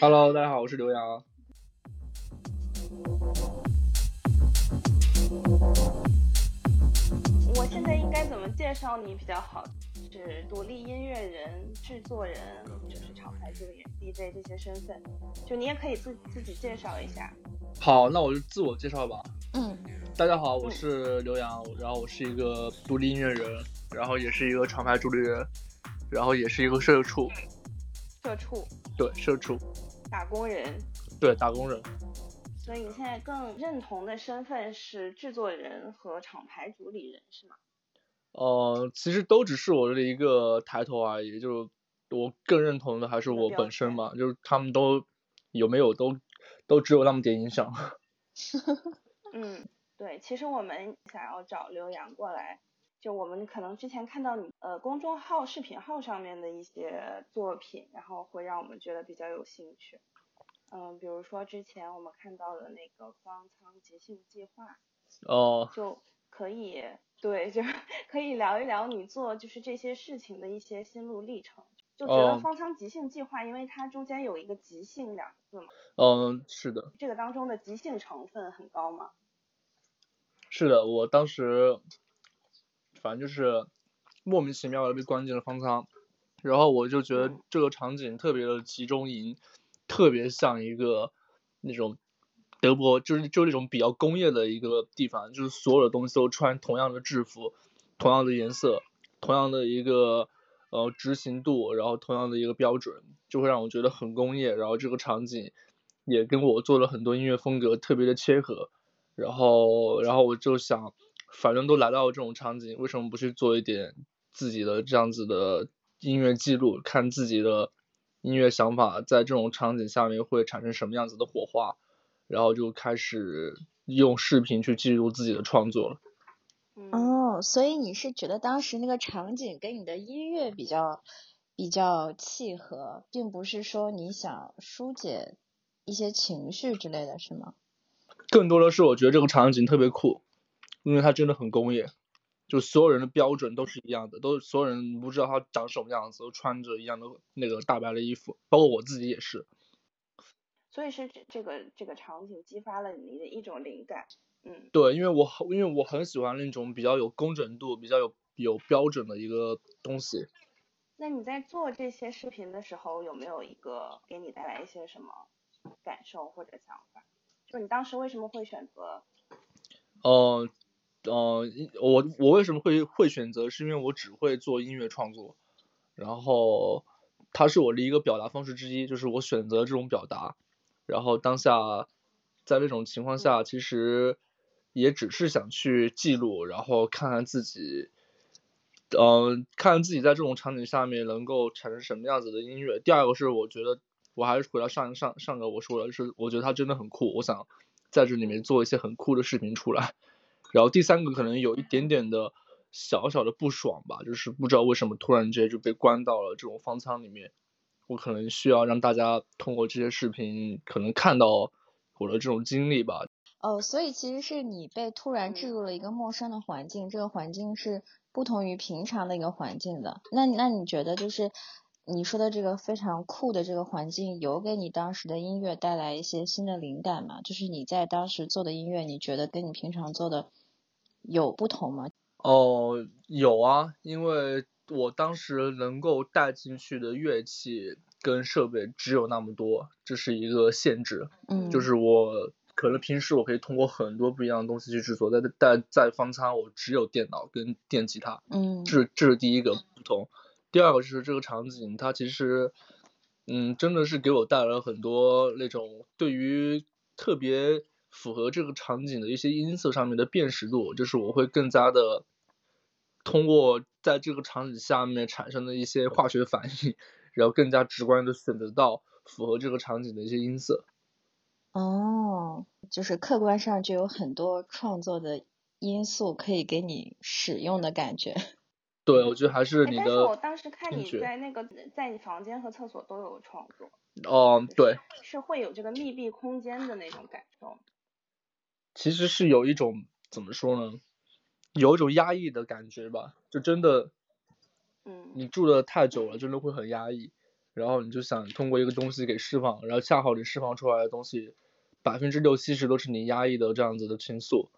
Hello，大家好，我是刘洋。我现在应该怎么介绍你比较好？是独立音乐人、制作人，就是厂牌助理、DJ 这些身份，就你也可以自自己介绍一下。好，那我就自我介绍吧。嗯，大家好，我是刘洋，然后我是一个独立音乐人，然后也是一个厂牌助理人，然后也是一个社畜。社畜。对，社畜。打工人。对，打工人。所以你现在更认同的身份是制作人和厂牌主理人，是吗？呃，其实都只是我的一个抬头而已。就我更认同的还是我本身嘛，就是他们都有没有都都只有那么点影响。嗯，对，其实我们想要找刘洋过来，就我们可能之前看到你呃公众号、视频号上面的一些作品，然后会让我们觉得比较有兴趣。嗯，比如说之前我们看到的那个方舱即兴计划，哦，就可以对，就 可以聊一聊你做就是这些事情的一些心路历程。就觉得方舱即兴计划，因为它中间有一个即兴两个字嘛。嗯，是的。这个当中的即兴成分很高吗？是的，我当时反正就是莫名其妙的被关进了方舱，然后我就觉得这个场景特别的集中营。特别像一个那种德国，就是就那种比较工业的一个地方，就是所有的东西都穿同样的制服，同样的颜色，同样的一个呃执行度，然后同样的一个标准，就会让我觉得很工业。然后这个场景也跟我做了很多音乐风格特别的切合。然后然后我就想，反正都来到了这种场景，为什么不去做一点自己的这样子的音乐记录，看自己的。音乐想法在这种场景下面会产生什么样子的火花，然后就开始用视频去记录自己的创作了。哦，所以你是觉得当时那个场景跟你的音乐比较比较契合，并不是说你想疏解一些情绪之类的是吗？更多的是我觉得这个场景特别酷，因为它真的很工业。就所有人的标准都是一样的，都所有人不知道他长什么样子，都穿着一样的那个大白的衣服，包括我自己也是。所以是这这个这个场景激发了你的一种灵感，嗯。对，因为我因为我很喜欢那种比较有工整度、比较有有标准的一个东西。那你在做这些视频的时候，有没有一个给你带来一些什么感受或者想法？就你当时为什么会选择？哦。嗯，我我为什么会会选择？是因为我只会做音乐创作，然后它是我的一个表达方式之一，就是我选择这种表达。然后当下在这种情况下，其实也只是想去记录，然后看看自己，嗯，看看自己在这种场景下面能够产生什么样子的音乐。第二个是我觉得，我还是回到上上上个我说的，是我觉得它真的很酷，我想在这里面做一些很酷的视频出来。然后第三个可能有一点点的小小的不爽吧，就是不知道为什么突然间就被关到了这种方舱里面，我可能需要让大家通过这些视频可能看到我的这种经历吧。哦，所以其实是你被突然置入了一个陌生的环境，这个环境是不同于平常的一个环境的。那那你觉得就是你说的这个非常酷的这个环境，有给你当时的音乐带来一些新的灵感吗？就是你在当时做的音乐，你觉得跟你平常做的？有不同吗？哦，有啊，因为我当时能够带进去的乐器跟设备只有那么多，这是一个限制。嗯，就是我可能平时我可以通过很多不一样的东西去制作，但但在方舱我只有电脑跟电吉他。嗯，这这是第一个不同。第二个就是这个场景，它其实，嗯，真的是给我带来了很多那种对于特别。符合这个场景的一些音色上面的辨识度，就是我会更加的通过在这个场景下面产生的一些化学反应，然后更加直观的选择到符合这个场景的一些音色。哦，就是客观上就有很多创作的因素可以给你使用的感觉。对，我觉得还是你的。但是我当时看你在那个在你房间和厕所都有创作。哦，对。是会有这个密闭空间的那种感受。其实是有一种怎么说呢，有一种压抑的感觉吧，就真的，嗯，你住的太久了，真的会很压抑。然后你就想通过一个东西给释放，然后恰好你释放出来的东西百分之六七十都是你压抑的这样子的情愫，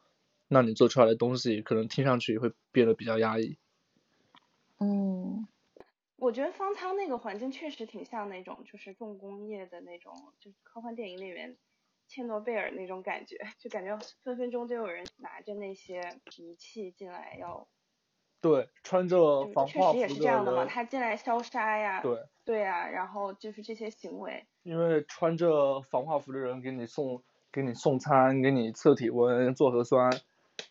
那你做出来的东西可能听上去会变得比较压抑。嗯，我觉得方舱那个环境确实挺像那种就是重工业的那种，就是科幻电影里面切诺贝尔那种感觉，就感觉分分钟都有人拿着那些仪器进来要。对，穿着防化服确实也是这样的嘛，他进来消杀呀。对，对啊，然后就是这些行为。因为穿着防化服的人给你送给你送餐，给你测体温、做核酸，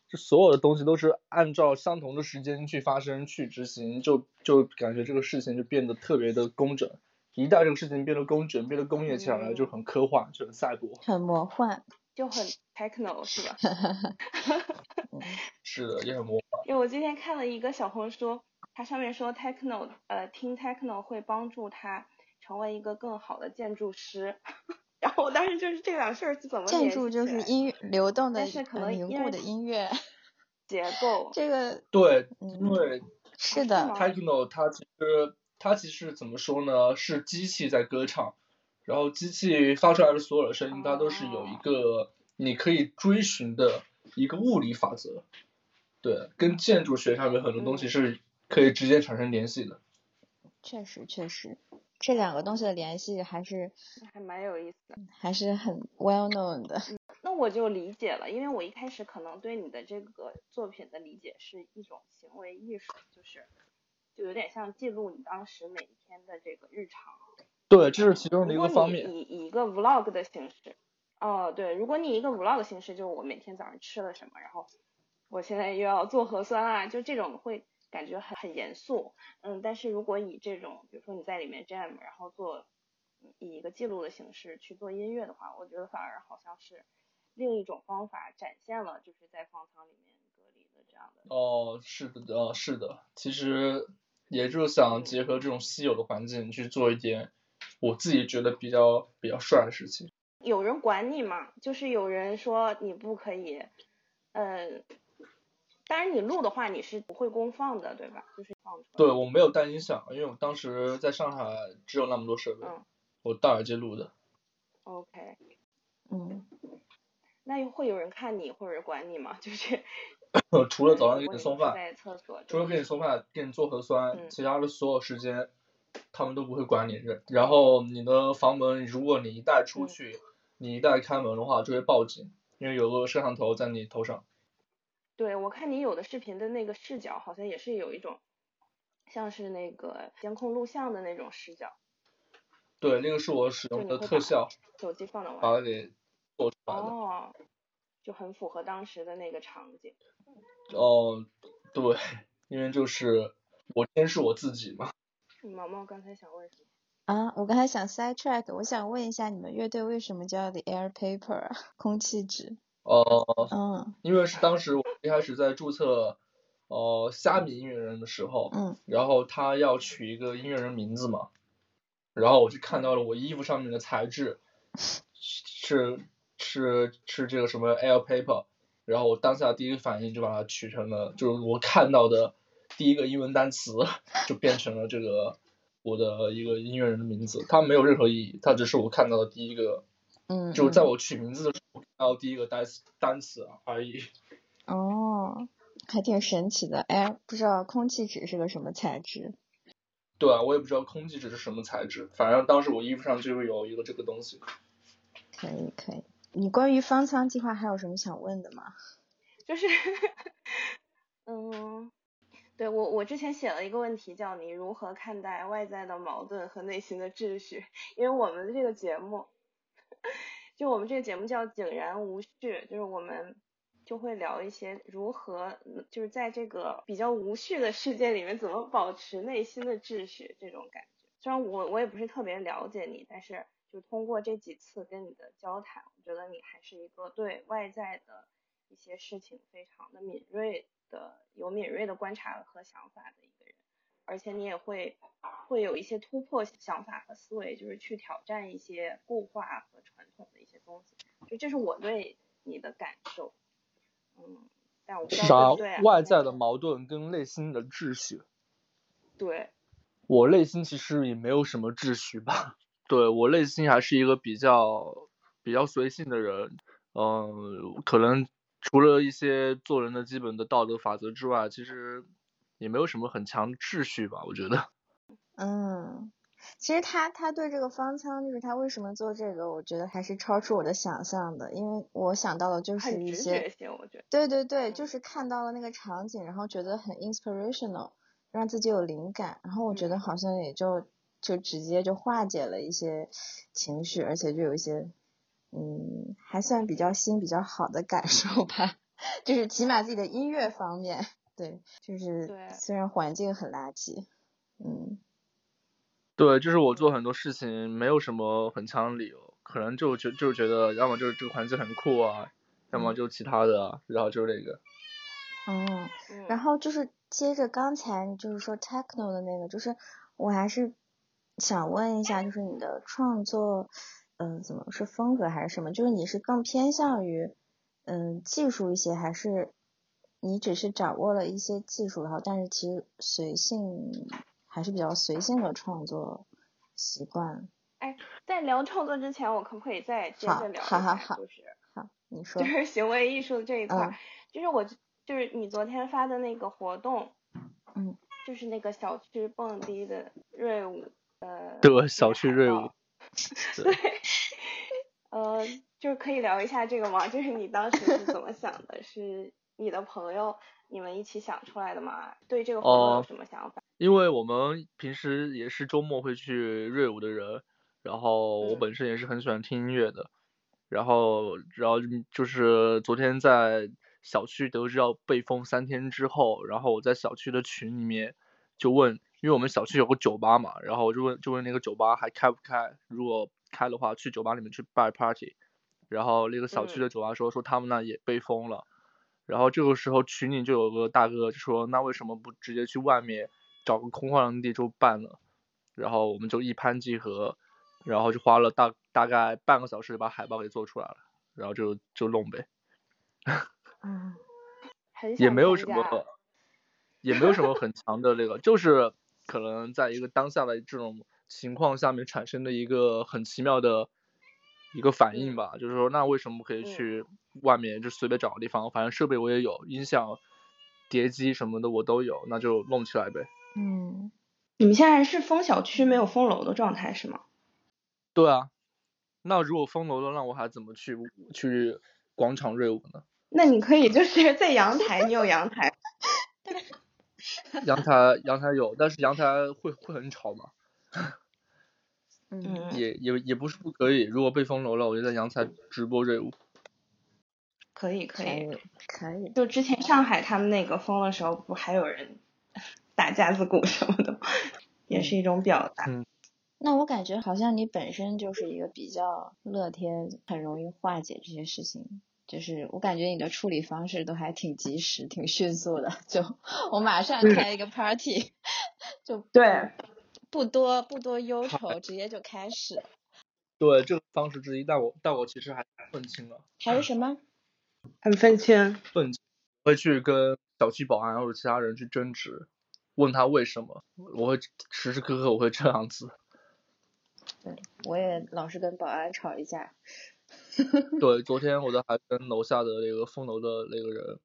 就所有的东西都是按照相同的时间去发生、去执行，就就感觉这个事情就变得特别的工整。一旦这个事情变得工整、变得工业起来了，嗯就很科幻，就很赛博。很魔幻。就很 techno 是吧？是的，也很魔幻。因为我今天看了一个小红书，它上面说 techno 呃听 techno 会帮助他成为一个更好的建筑师，然后我当时就是这两事儿是怎么建联筑就是音乐流动的但是可呃能凝固的音乐，结构？这个对，因嗯为是的，techno 它其实它其实怎么说呢？是机器在歌唱，然后机器发出来的所有的声音，它都是有一个你可以追寻的一个物理法则。对，跟建筑学上面很多东西嗯是可以直接产生联系的。确实确实，这两个东西的联系还是还蛮有意思的。还是很 well known 的。那我就理解了，因为我一开始可能对你的这个作品的理解是一种行为艺术，就是就有点像记录你当时每一天的这个日常。对，这是其中的一个方面。以以一个 vlog 的形式，哦，对，如果你以一个 vlog 的形式，就是我每天早上吃了什么，然后我现在又要做核酸啊，就这种会感觉很很严肃，嗯，但是如果以这种，比如说你在里面 jam，然后做以一个记录的形式去做音乐的话，我觉得反而好像是另一种方法，展现了就是在方舱里面隔离的这样的。哦，是的，哦，是的，其实也就是想结合这种稀有的环境去做一点我自己觉得比较比较帅的事情。有人管你吗？就是有人说你不可以，嗯，当然你录的话你是不会公放的，对吧？就是放出来。对，我没有带音响，因为我当时在上海只有那么多设备，嗯我戴耳机录的。OK，嗯，那会有人看你或者管你吗？就是除了早上给你送饭，在厕所，除了给你送饭、给你做核酸，嗯其他的所有时间他们都不会管你。然后你的房门，如果你一旦出嗯去，你一旦开门的话，就会报警，因为有个摄像头在你头上。对我看你有的视频的那个视角，好像也是有一种像是那个监控录像的那种视角，对，那个是我使用的特效，手机放到外把它给做出来的。哦，就很符合当时的那个场景。哦，对，因为就是我监视我自己嘛。毛毛刚才想问什么？啊，我刚才想 side track，我想问一下你们乐队为什么叫 The Air Paper 啊？空气纸。哦、嗯因为是当时我一开始在注册呃虾米音乐人的时候，嗯然后他要取一个音乐人名字嘛，然后我就看到了我衣服上面的材质 是是是这个什么 air paper，然后我当下第一个反应就把它取成了，就是我看到的第一个英文单词就变成了这个我的一个音乐人的名字，它没有任何意义，它只是我看到的第一个，嗯，就是在嗯我取名字的时候看到第一个单词单词而已。哦，还挺神奇的。哎，不知道空气纸是个什么材质？对啊，我也不知道空气纸是什么材质，反正当时我衣服上就有一个这个东西。可以可以。你关于方舱计划还有什么想问的吗？就是，嗯，对我我之前写了一个问题，叫你如何看待外在的矛盾和内心的秩序？因为我们的这个节目，就我们这个节目叫井然无序，就是我们就会聊一些如何就是在这个比较无序的世界里面怎么保持内心的秩序这种感觉。虽然我我也不是特别了解你，但是就通过这几次跟你的交谈，我觉得你还是一个对外在的一些事情非常的敏锐的，有敏锐的观察和想法的一个人，而且你也会会有一些突破想法和思维，就是去挑战一些固化和传统的一些东西，就这是我对你的感受，嗯，但我不知道对？外在的矛盾跟内心的秩序。对，我内心其实也没有什么秩序吧，对我内心还是一个比较比较随性的人，嗯，可能除了一些做人的基本的道德法则之外，其实也没有什么很强的秩序吧，我觉得。嗯，其实他他对这个方舱，就是他为什么做这个，我觉得还是超出我的想象的，因为我想到的就是一些，我觉得。对对对，就是看到了那个场景，然后觉得很 inspirational。让自己有灵感，然后我觉得好像也就就直接就化解了一些情绪，而且就有一些嗯还算比较新比较好的感受吧，就是起码自己的音乐方面，对，就是虽然环境很垃圾，嗯，对，就是我做很多事情没有什么很强的理由，可能就觉就是觉得要么就是这个环境很酷啊，要么就其他的，然后就是这个，嗯，然后就是。接着刚才就是说 techno 的那个，就是我还是想问一下，就是你的创作，嗯，怎么是风格还是什么？就是你是更偏向于嗯技术一些，还是你只是掌握了一些技术，然后但是其实随性还是比较随性的创作习惯？哎，在聊创作之前，我可不可以再接着聊一下？就是好，你说，就是行为艺术这一块，就是我。就是你昨天发的那个活动，嗯，就是那个小区蹦迪的瑞舞，呃，对，小区瑞舞，对，呃，就是可以聊一下这个吗？就是你当时是怎么想的？是你的朋友你们一起想出来的吗？对这个活动有什么想法？因为我们平时也是周末会去瑞舞的人，然后我本身也是很喜欢听音乐的，然后，然后就是昨天在。小区得知要被封三天之后，然后我在小区的群里面就问，因为我们小区有个酒吧嘛，然后我就问就问那个酒吧还开不开，如果开的话去酒吧里面去办 party，然后那个小区的酒吧说说他们那也被封了，然后这个时候群里就有个大哥就说那为什么不直接去外面找个空旷的地就办了，然后我们就一拍即合，然后就花了大大概半个小时把海报给做出来了，然后就就弄呗。嗯，也没有什么，也没有什么很强的那个，就是可能在一个当下的这种情况下面产生的一个很奇妙的一个反应吧。就是说，那为什么不可以去外面就随便找个地方，反正设备我也有，音响、碟机什么的我都有，那就弄起来呗。嗯，你们现在是封小区没有封楼的状态是吗？对啊，那如果封楼了，那我还怎么去去广场瑞舞呢？那你可以就是 在阳台，你有阳台？阳台阳台有，但是阳台会会很吵嘛。嗯。也也也不是不可以，如果被封楼了，我就在阳台直播瑞舞。可以可以可以。就之前上海他们那个封的时候，不还有人 打架子鼓什么的，也是一种表达。嗯。那我感觉好像你本身就是一个比较乐天，很容易化解这些事情。就是我感觉你的处理方式都还挺及时、挺迅速的，就 我马上开一个 party，就对，不多不多忧愁，直接就开始。对，这个方式之一，但我但我其实还愤青了。还是什么？很愤青。愤青。会去跟小区保安或者其他人去争执，问他为什么，我会时时刻刻我会这样子。对，我也老是跟保安吵一架。对，昨天我都还跟楼下的那个封楼的那个人，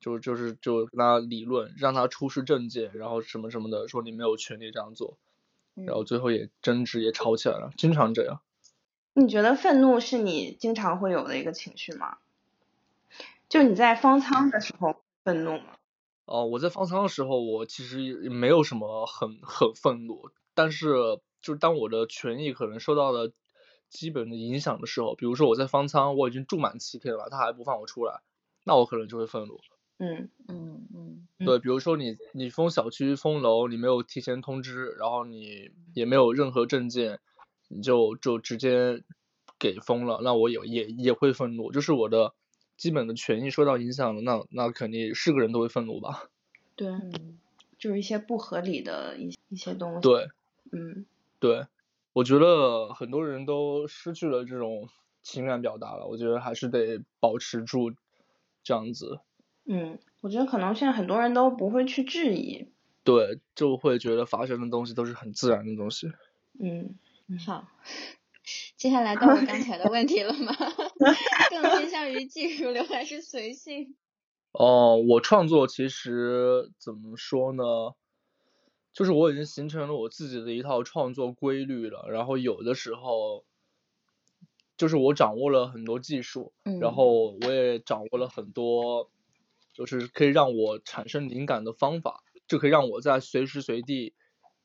就就是就跟他理论，让他出示证件，然后什么什么的，说你没有权利这样做，然后最后也争执也吵起来了，经常这样。你觉得愤怒是你经常会有的一个情绪吗？就你在方舱的时候愤怒吗？哦，我在方舱的时候，我其实没有什么很很愤怒，但是就当我的权益可能受到了。基本的影响的时候，比如说我在方舱，我已经住满七天了，他还不放我出来，那我可能就会愤怒。嗯嗯嗯。对，比如说你你封小区封楼，你没有提前通知，然后你也没有任何证件，你就就直接给封了，那我也也也会愤怒，就是我的基本的权益受到影响了，那那肯定是个人都会愤怒吧。对，就是一些不合理的一一些东西。对。嗯。对。我觉得很多人都失去了这种情感表达了，我觉得还是得保持住这样子。嗯，我觉得可能现在很多人都不会去质疑，对，就会觉得发生的东西都是很自然的东西。嗯，好，接下来到我刚才的问题了吗？更偏向于技术流还是随性？哦，我创作其实怎么说呢？就是我已经形成了我自己的一套创作规律了，然后有的时候，就是我掌握了很多技术，然后我也掌握了很多，就是可以让我产生灵感的方法，就可以让我在随时随地，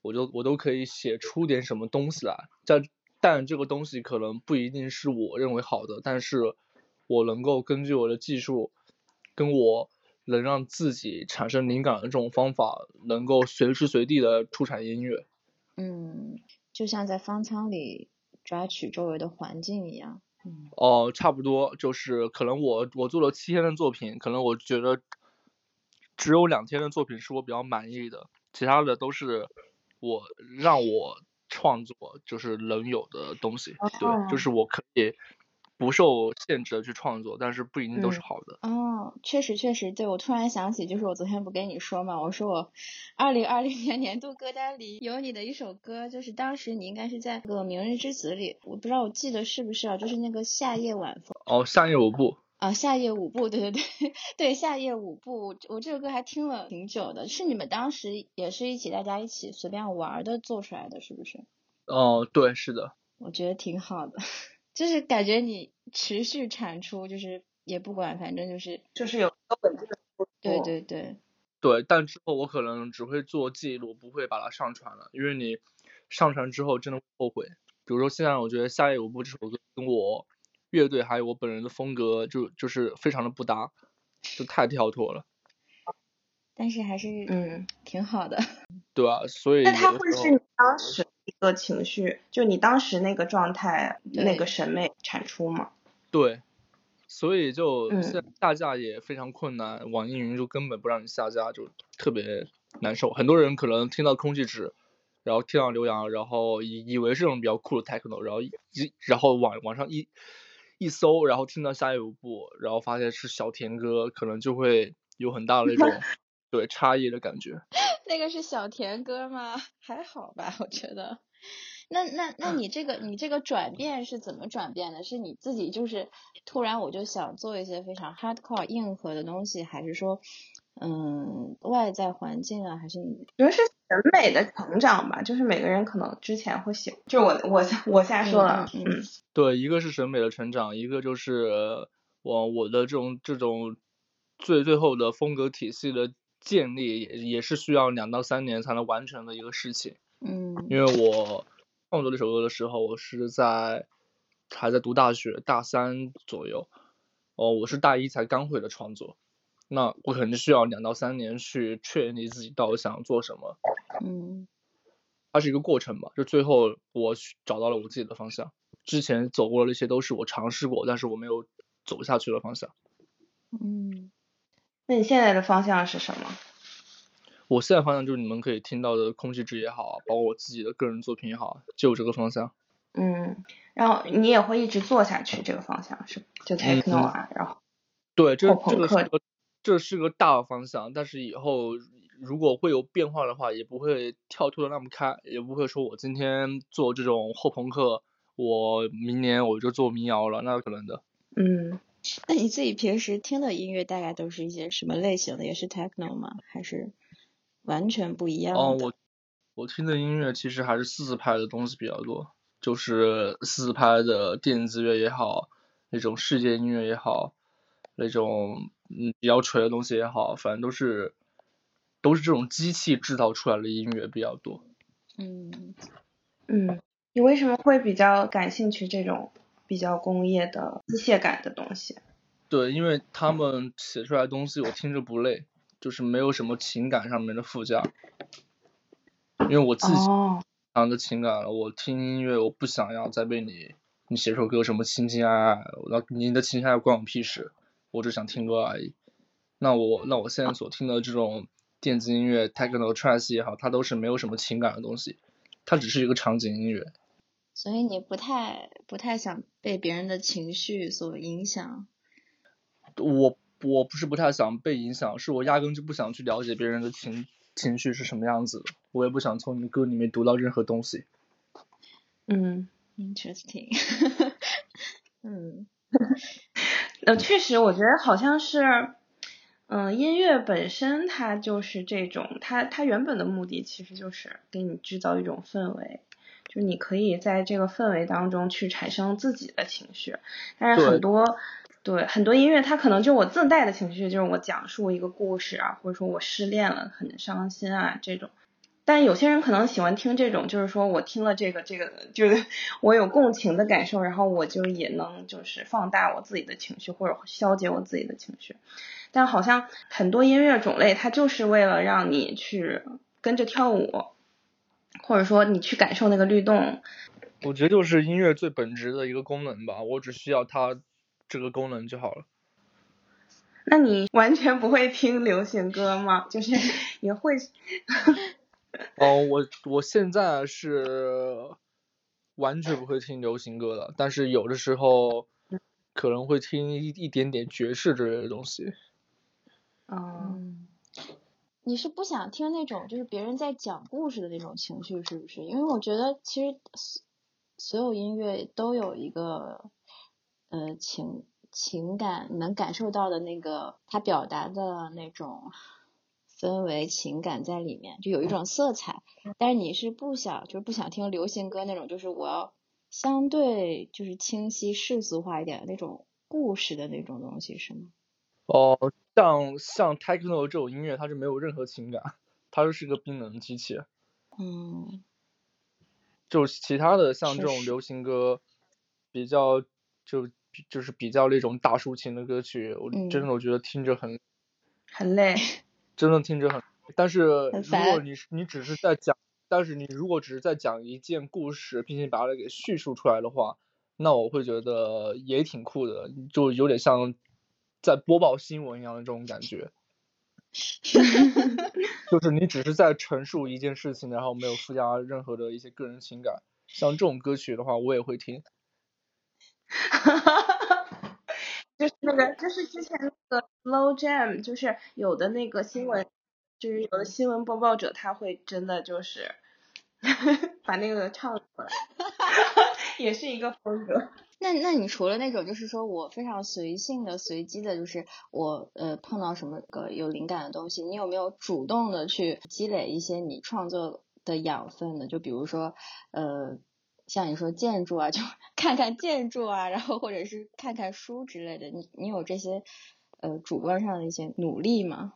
我就我都可以写出点什么东西来。但但这个东西可能不一定是我认为好的，但是我能够根据我的技术，跟我。能让自己产生灵感的这种方法，能够随时随地的出产音乐。嗯，就像在方舱里抓取周围的环境一样。嗯。哦，差不多，就是可能我我做了七天的作品，可能我觉得只有两天的作品是我比较满意的，其他的都是我让我创作就是能有的东西。对，就是我可以。不受限制的去创作，但是不一定都是好的。哦，确实确实，对我突然想起，就是我昨天不跟你说嘛，我说我二零二零年年度歌单里有你的一首歌，就是当时你应该是在那个《明日之子》里，我不知道我记得是不是啊，就是那个夏夜晚风。哦，夏夜舞步。啊，夏夜舞步，对对对 对，夏夜舞步，我这首歌还听了挺久的，是你们当时也是一起大家一起随便玩的做出来的，是不是？哦，对，是的。我觉得挺好的。就是感觉你持续产出，就是也不管，反正就是就是有一个稳定的对对对对，但之后我可能只会做记录，不会把它上传了，因为你上传之后真的后悔。比如说现在我觉得《夏夜舞步》这首歌跟我乐队还有我本人的风格就就是非常的不搭，就太跳脱了。但是还是嗯挺好的。对啊，所以那他会是你当时。个情绪，就你当时那个状态，那个审美产出嘛。对，所以就下架也非常困难，网易云就根本不让你下架，就特别难受。很多人可能听到空气纸，然后听到刘洋，然后以以为是种比较酷的 techno，然后一然后网网上一一搜，然后听到下一步，然后发现是小田哥，可能就会有很大的那种对差异的感觉。那个是小甜歌吗？还好吧，我觉得。那那那你这个你这个转变是怎么转变的？是你自己就是突然我就想做一些非常 hardcore 硬核的东西，还是说嗯外在环境啊，还是你觉得是审美的成长吧？就是每个人可能之前会喜，就我我我瞎说了，嗯，对，一个是审美的成长，一个就是我我的这种这种最最后的风格体系的建立，也也是需要两到三年才能完成的一个事情。嗯，因为我创作这首歌的时候，我是在还在读大学大三左右，哦，我是大一才刚会的创作，那我肯定需要两到三年去确立自己到底想做什么。嗯，它是一个过程吧，就最后我找到了我自己的方向。之前走过的那些都是我尝试过，但是我没有走下去的方向。嗯，那你现在的方向是什么？我现在方向就是你们可以听到的空气质也好，包括我自己的个人作品也好，就这个方向。嗯，然后你也会一直做下去这个方向是就 techno 啊，然后对，这这个是个这是个大方向，但是以后如果会有变化的话，也不会跳脱的那么开，也不会说我今天做这种后朋克，我明年我就做民谣了，那是可能的。嗯，那你自己平时听的音乐大概都是一些什么类型的？也是 techno 吗？还是？完全不一样。哦，我我听的音乐其实还是四四拍的东西比较多，就是四四拍的电子乐也好，那种世界音乐也好，那种嗯比较锤的东西也好，反正都是都是这种机器制造出来的音乐比较多。嗯嗯，你为什么会比较感兴趣这种比较工业的机械感的东西？对，因为他们写出来的东西我听着不累。就是没有什么情感上面的附加，因为我自己常的情感了。我听音乐，我不想要再被你你写首歌什么情情爱爱，那你的情情爱爱关我屁事，我只想听歌而已。那我那我现在所听的这种电子音乐，techno trance 也好，它都是没有什么情感的东西，它只是一个场景音乐。所以你不太不太想被别人的情绪所影响。我。我不是不太想被影响，是我压根就不想去了解别人的情情绪是什么样子的，我也不想从你歌里面读到任何东西。嗯，interesting。嗯，呃，确实，我觉得好像是，嗯，音乐本身它就是这种，它它原本的目的其实就是给你制造一种氛围，就你可以在这个氛围当中去产生自己的情绪，但是很多。对很多音乐，它可能就我自带的情绪，就是我讲述一个故事啊，或者说我失恋了，很伤心啊这种。但有些人可能喜欢听这种，就是说我听了这个这个，就是 我有共情的感受，然后我就也能就是放大我自己的情绪，或者消解我自己的情绪。但好像很多音乐种类，它就是为了让你去跟着跳舞，或者说你去感受那个律动。我觉得就是音乐最本质的一个功能吧，我只需要它。这个功能就好了。那你完全不会听流行歌吗？就是也会。哦，我我现在是完全不会听流行歌的，但是有的时候可能会听一一点点爵士之类的东西。嗯，你是不想听那种就是别人在讲故事的那种情绪，是不是？因为我觉得其实所有音乐都有一个。呃，情情感能感受到的那个他表达的那种氛围情感在里面，就有一种色彩。但是你是不想，就是不想听流行歌那种，就是我要相对就是清晰世俗化一点的那种故事的那种东西，是吗？哦，像像 techno 这种音乐，它是没有任何情感，它就是个冰冷的机器。嗯。就其他的像这种流行歌，比较就。就是比较那种大抒情的歌曲，我真的我觉得听着很很累，真的听着很。但是如果你你只是在讲，但是你如果只是在讲一件故事，并且把它给叙述出来的话，那我会觉得也挺酷的，就有点像在播报新闻一样的这种感觉。就是你只是在陈述一件事情，然后没有附加任何的一些个人情感。像这种歌曲的话，我也会听。哈哈哈哈就是那个，就是之前那个 Slow Jam，就是有的那个新闻，就是有的新闻播报者他会真的就是 把那个唱出来，也是一个风格。那那你除了那种，就是说我非常随性的、随机的，就是我呃碰到什么个有灵感的东西，你有没有主动的去积累一些你创作的养分呢？就比如说呃。像你说建筑啊，就 看看建筑啊，然后或者是看看书之类的，你你有这些呃主观上的一些努力吗？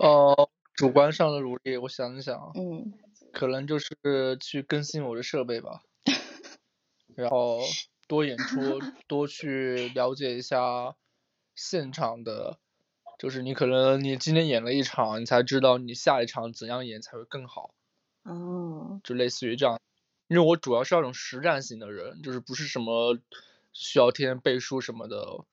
哦，主观上的努力，我想一想，嗯，可能就是去更新我的设备吧，然后多演 出，多去了解一下现场的，就是你可能你今天演了一场，你才知道你下一场怎样演才会更好，哦，就类似于这样。因为我主要是那种实战型的人，就是不是什么需要天天背书什么的。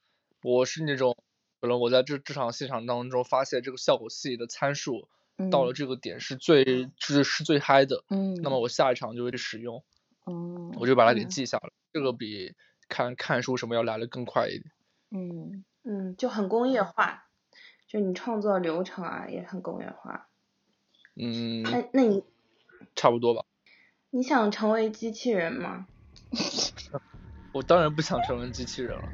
我是那种，可能我在这这场现场当中发现这个效果器的参数到了这个点是最是是最嗨的，嗯，那么我下一场就会去使用，嗯，我就把它给记下了。这个比看看书什么要来的更快一点。嗯嗯，就很工业化，就你创作流程啊也很工业化。嗯，那那你差不多吧。你想成为机器人吗？我当然不想成为机器人了。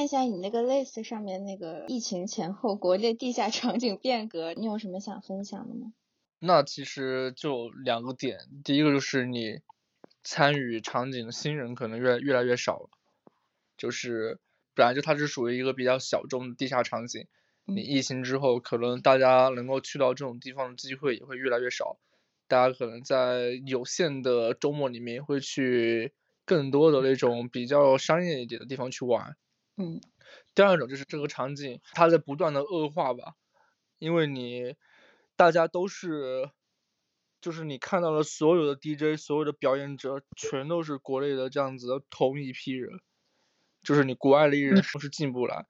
看一下你那个 list 上面那个疫情前后国内地下场景变革，你有什么想分享的吗？那其实就两个点，第一个就是你参与场景的新人可能越越来越少了，就是本来就它是属于一个比较小众的地下场景，你疫情之后，可能大家能够去到这种地方的机会也会越来越少，大家可能在有限的周末里面会去更多的那种比较商业一点的地方去玩。嗯，第二种就是这个场景它在不断的恶化吧，因为你大家都是，就是你看到了所有的 DJ，所有的表演者全都是国内的这样子的同一批人，就是你国外的艺人是进不来，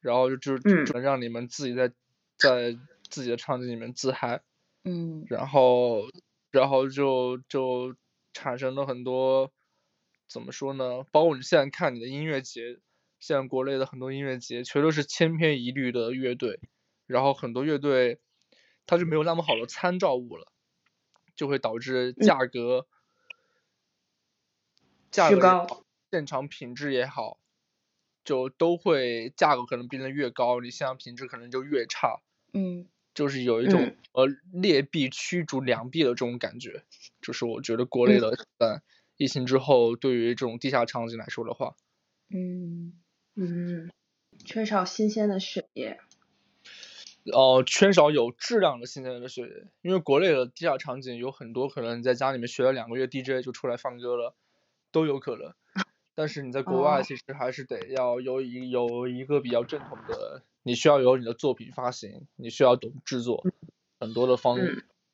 然后就就只能让你们自己在在自己的场景里面自嗨，嗯，然后然后就就产生了很多怎么说呢？包括你现在看你的音乐节。像国内的很多音乐节，全都是千篇一律的乐队，然后很多乐队，它就没有那么好的参照物了，就会导致价格，价格现场品质也好，就都会价格可能变得越高，你现场品质可能就越差，嗯，就是有一种呃劣币驱逐良币的这种感觉，就是我觉得国内的在疫情之后，对于这种地下场景来说的话，嗯。嗯，缺少新鲜的血液。哦，缺少有质量的新鲜的血液，因为国内的地下场景有很多可能你在家里面学了两个月 DJ 就出来放歌了，都有可能。但是你在国外其实还是得要有一有一个比较正统的，你需要有你的作品发行，你需要懂制作，很多的方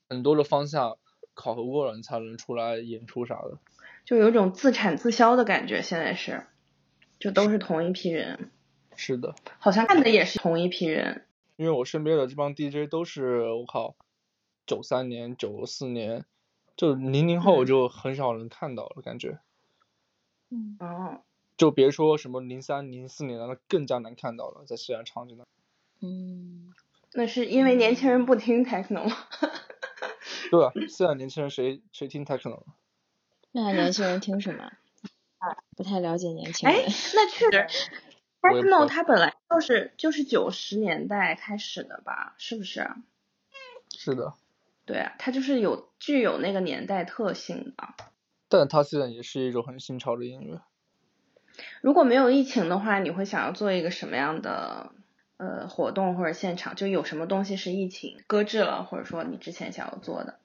很多的方向考核过了，你才能出来演出啥的。就有种自产自销的感觉，现在是。就都是同一批人，是的，好像看的也是同一批人。因为我身边的这帮 DJ 都是我靠，九三年、九四年，就零零后就很少能看到了，感觉。嗯。哦。就别说什么零三、零四年了，那更加难看到了，在西安场景那。嗯。那是因为年轻人不听 techno 吗？对啊，现在年轻人谁谁听 techno？那年轻人听什么？不太了解年轻人。哎，那确实，techno 它本来就是就是九十年代开始的吧？是不是？是的。对啊，它就是有具有那个年代特性的。但它现在也是一种很新潮的音乐。如果没有疫情的话，你会想要做一个什么样的呃活动或者现场？就有什么东西是疫情搁置了，或者说你之前想要做的？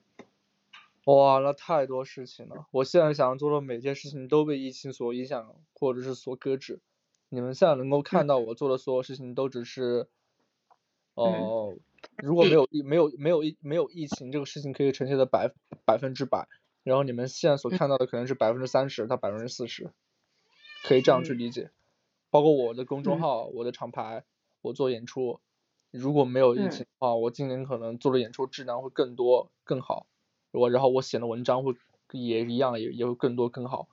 哇，那太多事情了！我现在想做的每件事情都被疫情所影响，或者是所搁置。你们现在能够看到我做的所有事情，都只是，哦，如果没有疫没有没有疫没有疫情，这个事情可以呈现的百百分之百。然后你们现在所看到的可能是百分之三十到百分之四十，可以这样去理解。包括我的公众号、我的厂牌，我做演出，如果没有疫情的话，我今年可能做的演出质量会更多更好。我然后我写的文章会也一样，也也会更多更好。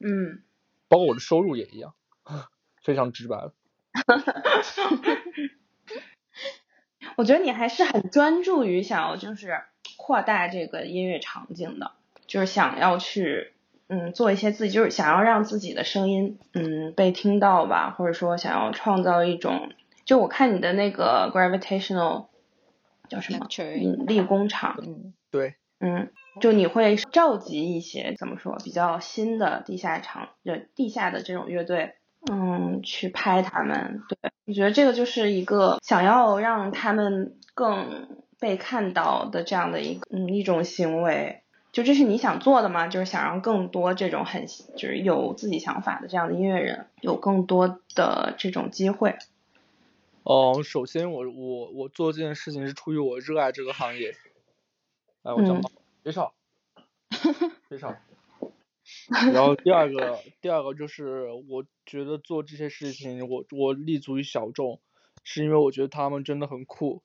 嗯。包括我的收入也一样，非常直白。我觉得你还是很专注于想要就是扩大这个音乐场景的，就是想要去嗯做一些自己，就是想要让自己的声音嗯被听到吧，或者说想要创造一种，就我看你的那个 gravitational 叫什么引力工厂。嗯。对，嗯，就你会召集一些怎么说比较新的地下场，就地下的这种乐队，嗯，去拍他们。对，我觉得这个就是一个想要让他们更被看到的这样的一个嗯一种行为。就这是你想做的吗？就是想让更多这种很就是有自己想法的这样的音乐人有更多的这种机会。哦，首先我我我做这件事情是出于我热爱这个行业。哎，我讲，别吵，别吵。然后第二个，第二个就是我觉得做这些事情，我我立足于小众，是因为我觉得他们真的很酷。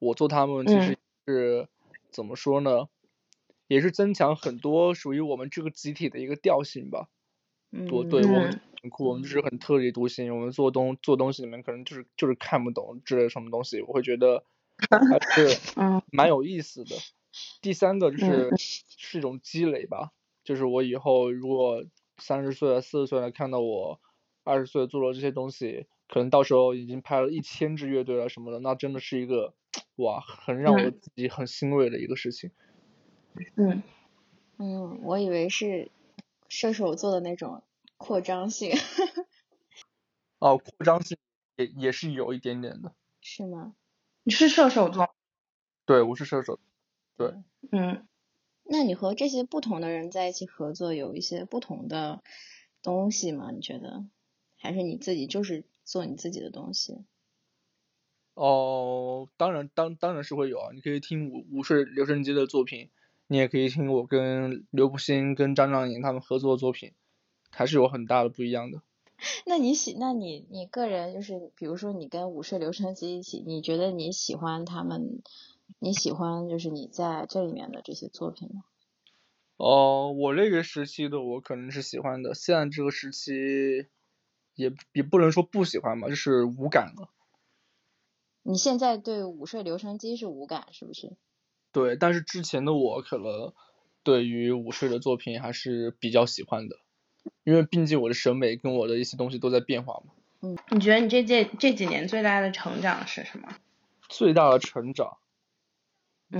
我做他们其实是怎么说呢？也是增强很多属于我们这个集体的一个调性吧。多对我们很酷，我们就是很特立独行。我们做东做东西里面可能就是就是看不懂之类什么东西，我会觉得还是 蛮有意思的。第三个就是是一种积累吧，就是我以后如果三十岁、四十岁了看到我二十岁做了这些东西，可能到时候已经拍了一千支乐队了什么的，那真的是一个哇，很让我自己很欣慰的一个事情。嗯嗯，我以为是射手座的那种扩张性。哦，扩张性也也是有一点点的。是吗？你是射手座？对，我是射手。对。嗯。那你和这些不同的人在一起合作，有一些不同的东西吗？你觉得？还是你自己就是做你自己的东西？哦，当然，当当然是会有啊！你可以听午午睡留声机的作品，你也可以听我跟刘柏辛、跟张靓颖他们合作的作品，还是有很大的不一样的。那你喜，那你你个人就是，比如说你跟午睡留声机一起，你觉得你喜欢他们？你喜欢就是你在这里面的这些作品吗？哦，我那个时期的我可能是喜欢的，现在这个时期也也不能说不喜欢吧，就是无感了。你现在对午睡留声机是无感是不是？对，但是之前的我可能对于午睡的作品还是比较喜欢的，因为毕竟我的审美跟我的一些东西都在变化嘛。嗯，你觉得你这这这几年最大的成长是什么？最大的成长。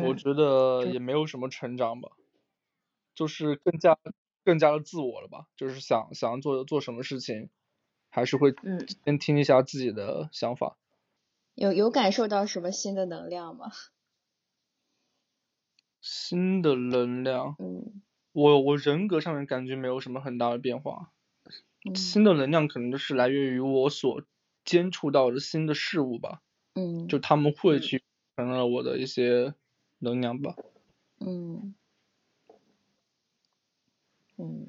我觉得也没有什么成长吧，就是更加更加的自我了吧，就是想想做做什么事情，还是会先听一下自己的想法。有有感受到什么新的能量吗？新的能量，嗯，我我人格上面感觉没有什么很大的变化，新的能量可能就是来源于我所接触到的新的事物吧，嗯，就他们会去成了我的一些。能量吧。嗯。嗯。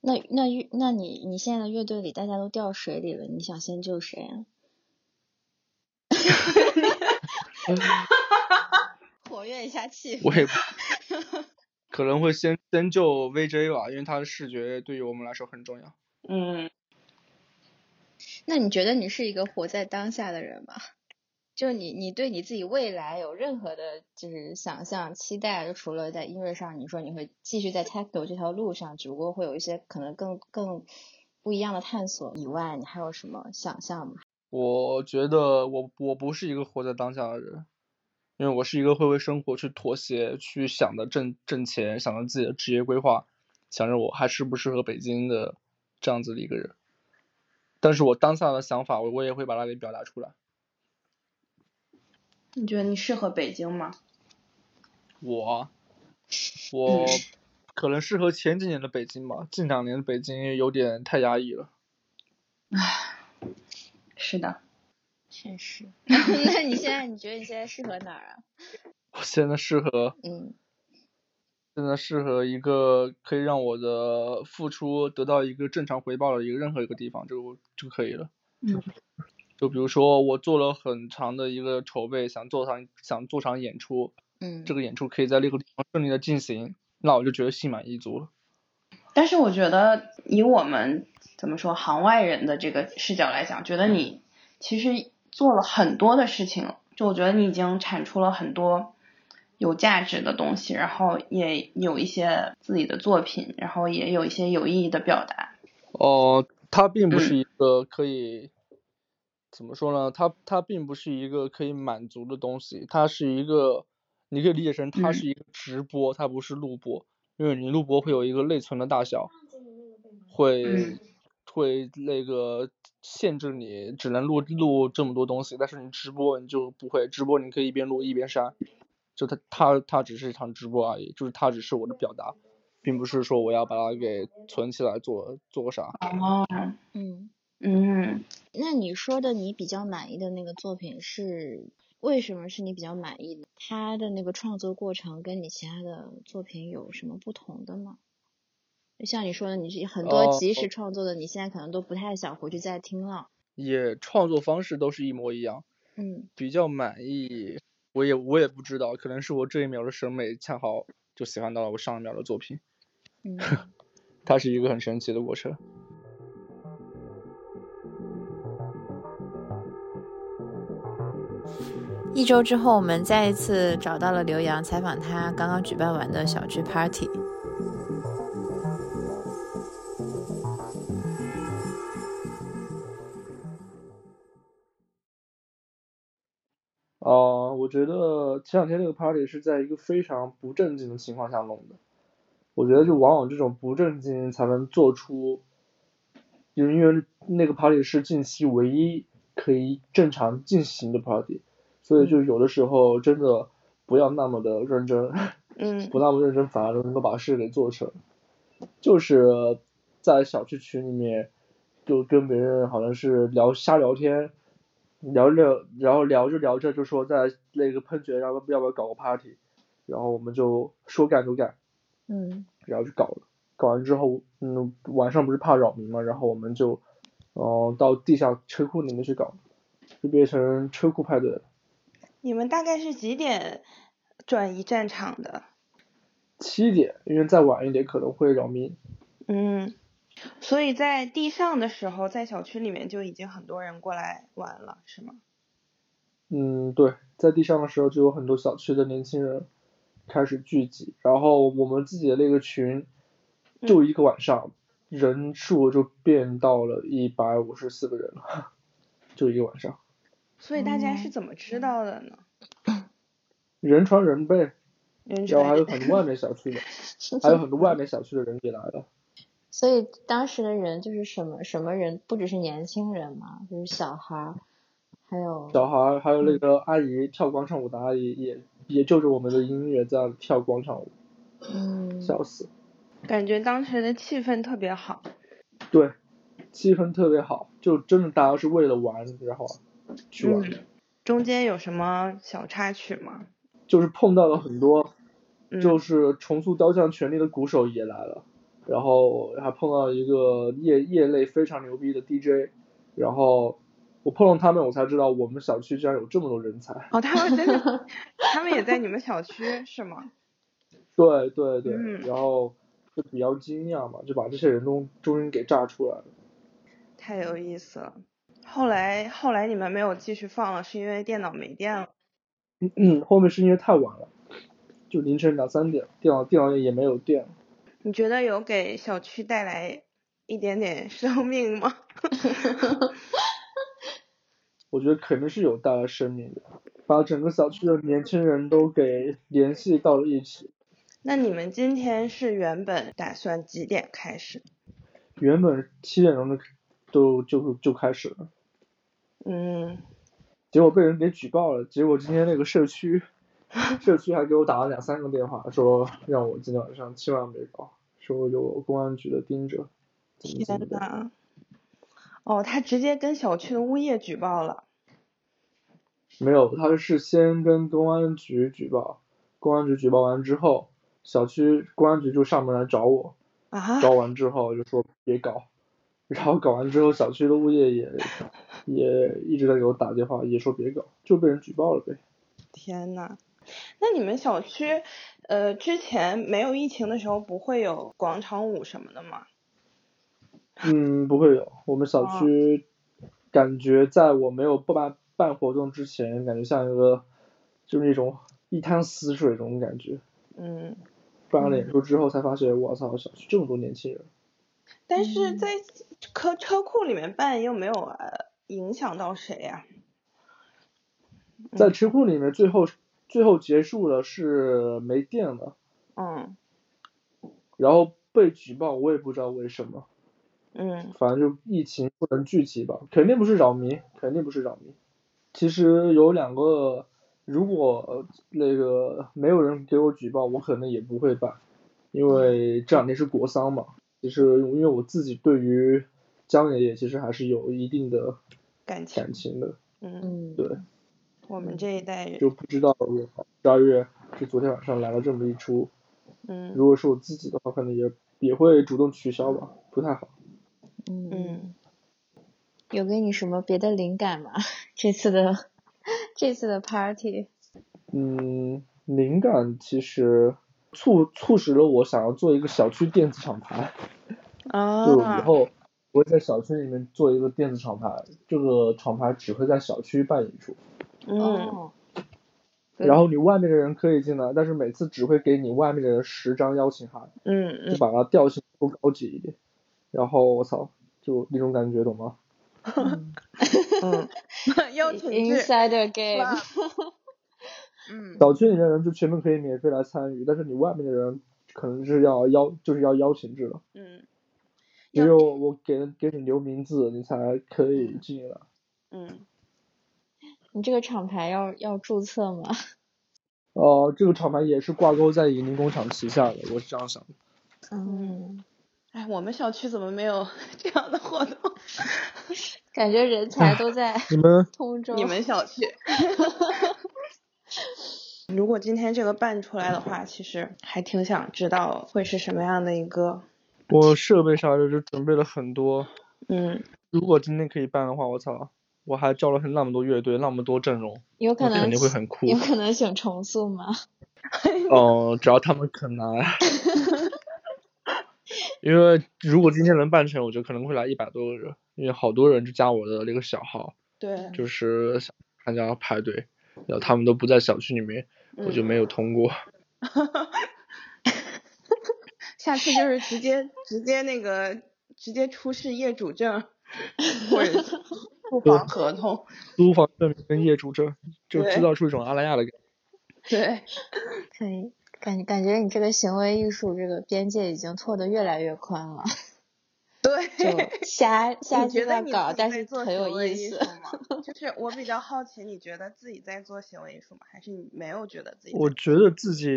那那乐那你你现在的乐队里大家都掉水里了，你想先救谁啊？活跃一下气氛。我也可能会先先救 VJ 吧，因为他的视觉对于我们来说很重要。嗯。那你觉得你是一个活在当下的人吗？就你，你对你自己未来有任何的，就是想象、期待？就除了在音乐上，你说你会继续在 techno 这条路上，只不过会有一些可能更更不一样的探索以外，你还有什么想象吗？我觉得我我不是一个活在当下的人，因为我是一个会为生活去妥协、去想着挣挣钱、想着自己的职业规划、想着我还适不适合北京的这样子的一个人。但是我当下的想法，我我也会把它给表达出来。你觉得你适合北京吗？我，我可能适合前几年的北京吧，近两年的北京有点太压抑了。唉，是的，确实。那你现在你觉得你现在适合哪儿啊？我现在适合，嗯，现在适合一个可以让我的付出得到一个正常回报的一个任何一个地方就就可以了。嗯。就比如说，我做了很长的一个筹备，想做场想做场演出，嗯，这个演出可以在那个地方顺利的进行，那我就觉得心满意足了。但是我觉得，以我们怎么说行外人的这个视角来讲，觉得你其实做了很多的事情，就我觉得你已经产出了很多有价值的东西，然后也有一些自己的作品，然后也有一些有意义的表达。哦，它并不是一个可以。怎么说呢？它它并不是一个可以满足的东西，它是一个，你可以理解成它是一个直播，它不是录播，因为你录播会有一个内存的大小，会会那个限制你只能录录这么多东西，但是你直播你就不会，直播你可以一边录一边删，就它它它只是一场直播而已，就是它只是我的表达，并不是说我要把它给存起来做做个啥。哦，嗯。嗯，那你说的你比较满意的那个作品是为什么是你比较满意的？他的那个创作过程跟你其他的作品有什么不同的吗？就像你说的，你是很多即时创作的，你现在可能都不太想回去再听了。也创作方式都是一模一样。嗯。比较满意，我也我也不知道，可能是我这一秒的审美恰好就喜欢到了我上一秒的作品。嗯。它是一个很神奇的过程。一周之后，我们再一次找到了刘洋，采访他刚刚举办完的小区 party。我觉得前两天那个 party 是在一个非常不正经的情况下弄的，我觉得就往往这种不正经才能做出，就因为那个 party 是近期唯一可以正常进行的 party。所以就有的时候真的不要那么的认真，嗯 不那么认真反而能够把事给做成。就是在小区群里面，就跟别人好像是聊瞎聊天，聊着然后聊着聊着就说在那个喷泉要不要不要搞个 party，然后我们就说干就干。嗯然后就搞了，搞完之后，嗯，晚上不是怕扰民嘛，然后我们就，嗯、到地下车库里面去搞，就变成车库派对了。你们大概是几点转移战场的？七点，因为再晚一点可能会扰民。嗯，所以在地上的时候，在小区里面就已经很多人过来玩了，是吗？嗯，对，在地上的时候就有很多小区的年轻人开始聚集，然后我们自己的那个群，就一个晚上，人数就变到了一百五十四个人了，就一个晚上，所以大家嗯是怎么知道的呢？人传人呗，人然后还有很多外面小区的，还有很多外面小区的人也来了。所以当时的人就是什么什么人，不只是年轻人嘛，就是小孩儿，还有小孩儿还有那个阿姨跳广场舞的阿姨也也就着我们的音乐在跳广场舞，嗯笑死。感觉当时的气氛特别好。对，气氛特别好，就真的大家是为了玩，然后去玩的，嗯，中间有什么小插曲吗？就是碰到了很多，嗯，就是重塑雕像权力的鼓手也来了，然后还碰到一个业业内非常牛逼的 DJ，然后我碰到他们，我才知道我们小区居然有这么多人才。哦，他们真的，他们也在你们小区是吗？对对对，嗯然后就比较惊讶嘛，就把这些人都终于给炸出来了。太有意思了。后来后来你们没有继续放了，是因为电脑没电了。嗯，后面是因为太晚了，就凌晨两三点，电脑电脑也没有电了。你觉得有给小区带来一点点生命吗？我觉得肯定是有带来生命的，把整个小区的年轻人都给联系到了一起。那你们今天是原本打算几点开始？原本七点钟就都就就开始了，嗯，结果被人给举报了。结果今天那个社区，社区还给我打了两三个电话，说让我今天晚上千万别搞，说有公安局的盯着。天呐。哦，他直接跟小区的物业举报了。没有，他是先跟公安局举报，公安局举报完之后，小区公安局就上门来找我，啊？找完之后就说别搞，然后搞完之后，小区的物业也也一直在给我打电话，也说别搞，就被人举报了呗。天呐，那你们小区，呃，之前没有疫情的时候不会有广场舞什么的吗？嗯，不会有，我们小哦区感觉在我没有不办办活动之前，感觉像一个就是那种一滩死水这种感觉。嗯，办了演出之后才发现，我操，小区这么多年轻人。但是在车车库里面办又没有呃影响到谁呀、在车库里面，最后最后结束了是没电了，嗯然后被举报，我也不知道为什么，嗯反正就疫情不能聚集吧，肯定不是扰民，肯定不是扰民。其实有两个，如果呃那个没有人给我举报，我可能也不会办，因为这两天是国丧嘛。其实因为我自己对于江爷爷其实还是有一定的感情，感情的，嗯，嗯对，我们这一代人，就不知道我十二月就昨天晚上来了这么一出，嗯如果是我自己的话，可能也也会主动取消吧，不太好。嗯，嗯，有给你什么别的灵感吗？这次的这次的 party，嗯，灵感其实促促使了我想要做一个小区电子厂牌，就以啊，后我会在小区里面做一个电子厂牌，这个厂牌只会在小区办演出，嗯。然后你外面的人可以进来，但是每次只会给你外面的人十张邀请函，嗯嗯，就把它调性多高级一点，然后我操，就那种感觉懂吗？嗯。嗯，邀请制。Insider game。嗯，小区里面的人就全部可以免费来参与，但是你外面的人可能是要邀，就是要邀请制了。嗯，只有我给给你留名字，你才可以进来。嗯，你这个厂牌要要注册吗？哦、这个厂牌也是挂钩在银林工厂旗下的，我是这样想的。嗯，哎，我们小区怎么没有 这样的活动？感觉人才都在你们通州。你们小区。如果今天这个办出来的话，其实还挺想知道会是什么样的一个，我设备啥的就准备了很多。嗯，如果今天可以办的话，我操，我还招了很那么多乐队，那么多阵容，有可能肯定会很酷。有可能请重塑吗？哦、只要他们肯来。因为如果今天能办成，我觉得可能会来一百多个人，因为好多人就加我的那个小号，对，就是想参加派对，然后他们都不在小区里面，我就没有通过。下次就是直接直接那个直接出示业主证，或者 租房合同，租房证明跟业主证，就对制造出一种阿拉亚的感觉。对，可以，感感觉你这个行为艺术这个边界已经拓得越来越宽了，对。就瞎瞎你觉得你鸡巴搞，但是很有意思？就是我比较好奇，你觉得自己在做行为艺术吗？还是你没有觉得自己？我觉得自己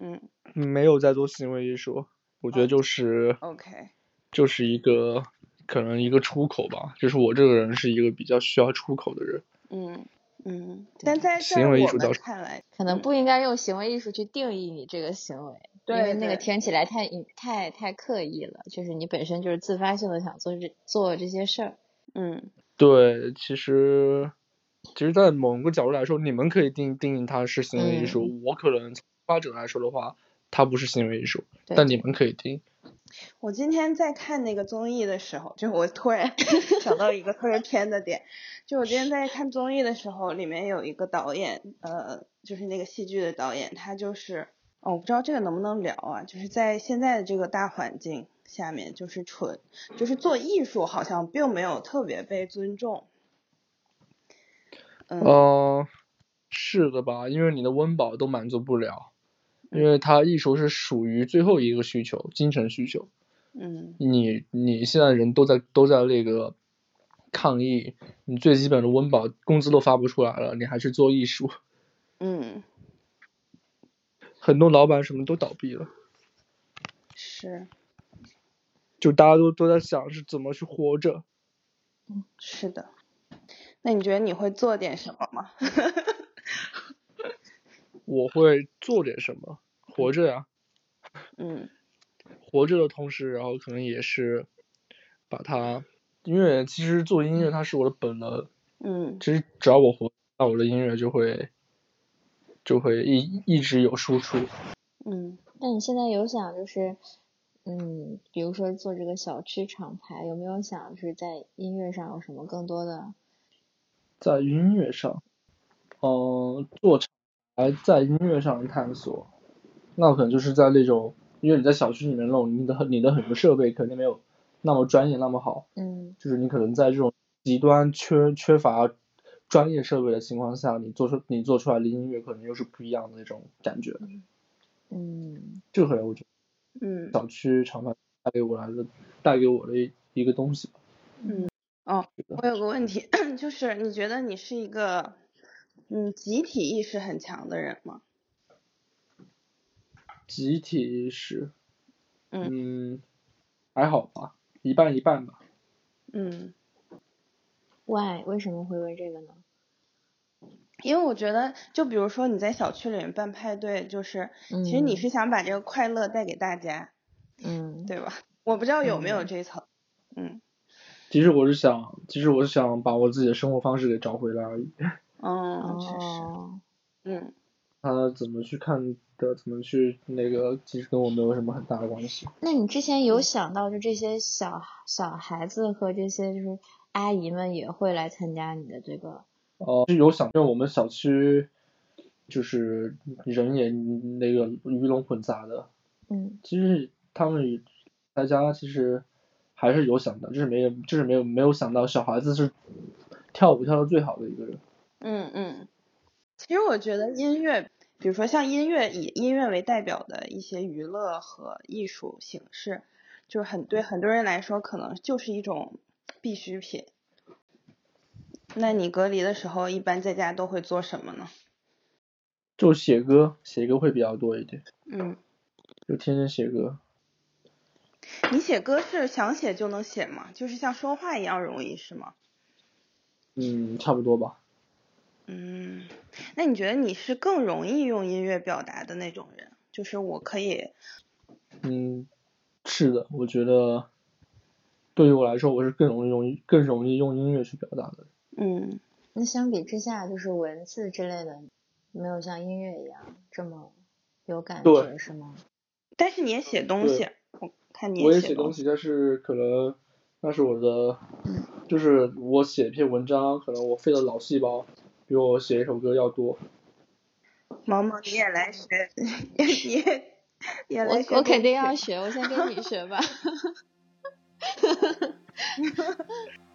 嗯没有在做行为艺术，我觉得就是，OK，就是一个可能一个出口吧，就是我这个人是一个比较需要出口的人。嗯嗯，但在这行为艺我们术看来，可能不应该用行为艺术去定义你这个行为，因为对那个听起来太太太刻意了，就是你本身就是自发性的想做这做这些事儿。嗯对，其实其实，在某个角度来说，你们可以定定义它是行为艺术，我可能从发展者来说的话，它不是行为艺术，但你们可以听。我今天在看那个综艺的时候，就我突然 想到一个特别偏的点，就我今天在看综艺的时候，里面有一个导演，呃，就是那个戏剧的导演，他就是，哦，我不知道这个能不能聊啊，就是在现在的这个大环境下面，就是纯，就是做艺术好像并没有特别被尊重。嗯嗯、是的吧？因为你的温饱都满足不了，因为它艺术是属于最后一个需求，精神需求。嗯你你现在人都在都在那个抗议，你最基本的温饱工资都发不出来了，你还去做艺术，嗯，很多老板什么都倒闭了，是就大家都都在想是怎么去活着。嗯是的。那你觉得你会做点什么吗？我会做点什么，活着呀，嗯 活着的同时，然后可能也是把它，因为其实做音乐它是我的本能，嗯其实只要我活，那我的音乐就会就会一一直有输出。嗯那你现在有想就是，嗯，比如说做这个小区厂牌，有没有想就是在音乐上有什么更多的？在音乐上，嗯、做厂牌在音乐上探索，那可能就是在那种，因为你在小区里面弄，你的你的很多设备肯定没有那么专业那么好，嗯就是你可能在这种极端缺缺乏专业设备的情况下，你做出你做出来的音乐可能又是不一样的那种感觉。嗯这个可能我觉得嗯小区长发带给我来的带给我的一一个东西吧。嗯。哦，我有个问题，就是你觉得你是一个嗯集体意识很强的人吗？集体意识，嗯嗯，还好吧，一半一半吧。嗯，，why 为什么会问这个呢？因为我觉得，就比如说你在小区里面办派对，就是其实你嗯是想把这个快乐带给大家，嗯对吧？我不知道有没有嗯这一层。嗯其实我是想，其实我是想把我自己的生活方式给找回来而已。嗯，确实，哦，嗯他怎么去看的，怎么去那个，其实跟我没有什么很大的关系。那你之前有想到就这些小小孩子和这些就是阿姨们也会来参加你的这个？哦、是有想，因为我们小区就是人也那个鱼龙混杂的，嗯其实他们大家其实还是有想到，就是没有，就是没有没有想到小孩子是跳舞跳的最好的一个人。嗯嗯，其实我觉得音乐，比如说像音乐以音乐为代表的一些娱乐和艺术形式，就是很对很多人来说可能就是一种必需品。那你隔离的时候一般在家都会做什么呢？就写歌，写歌会比较多一点。嗯，就天天写歌。你写歌是想写就能写吗？就是像说话一样容易是吗？嗯，差不多吧。嗯，那你觉得你是更容易用音乐表达的那种人？就是我可以。嗯，是的，我觉得对于我来说，我是更容易用更容易用音乐去表达的。嗯，那相比之下，就是文字之类的，没有像音乐一样这么有感觉，是吗？但是你也写东西，我看你我也写东西，但是可能那是我的，就是我写一篇文章，可能我费了脑细胞比我写一首歌要多。毛毛，你也来学，也也来学。我我肯定要学，我先跟你学吧。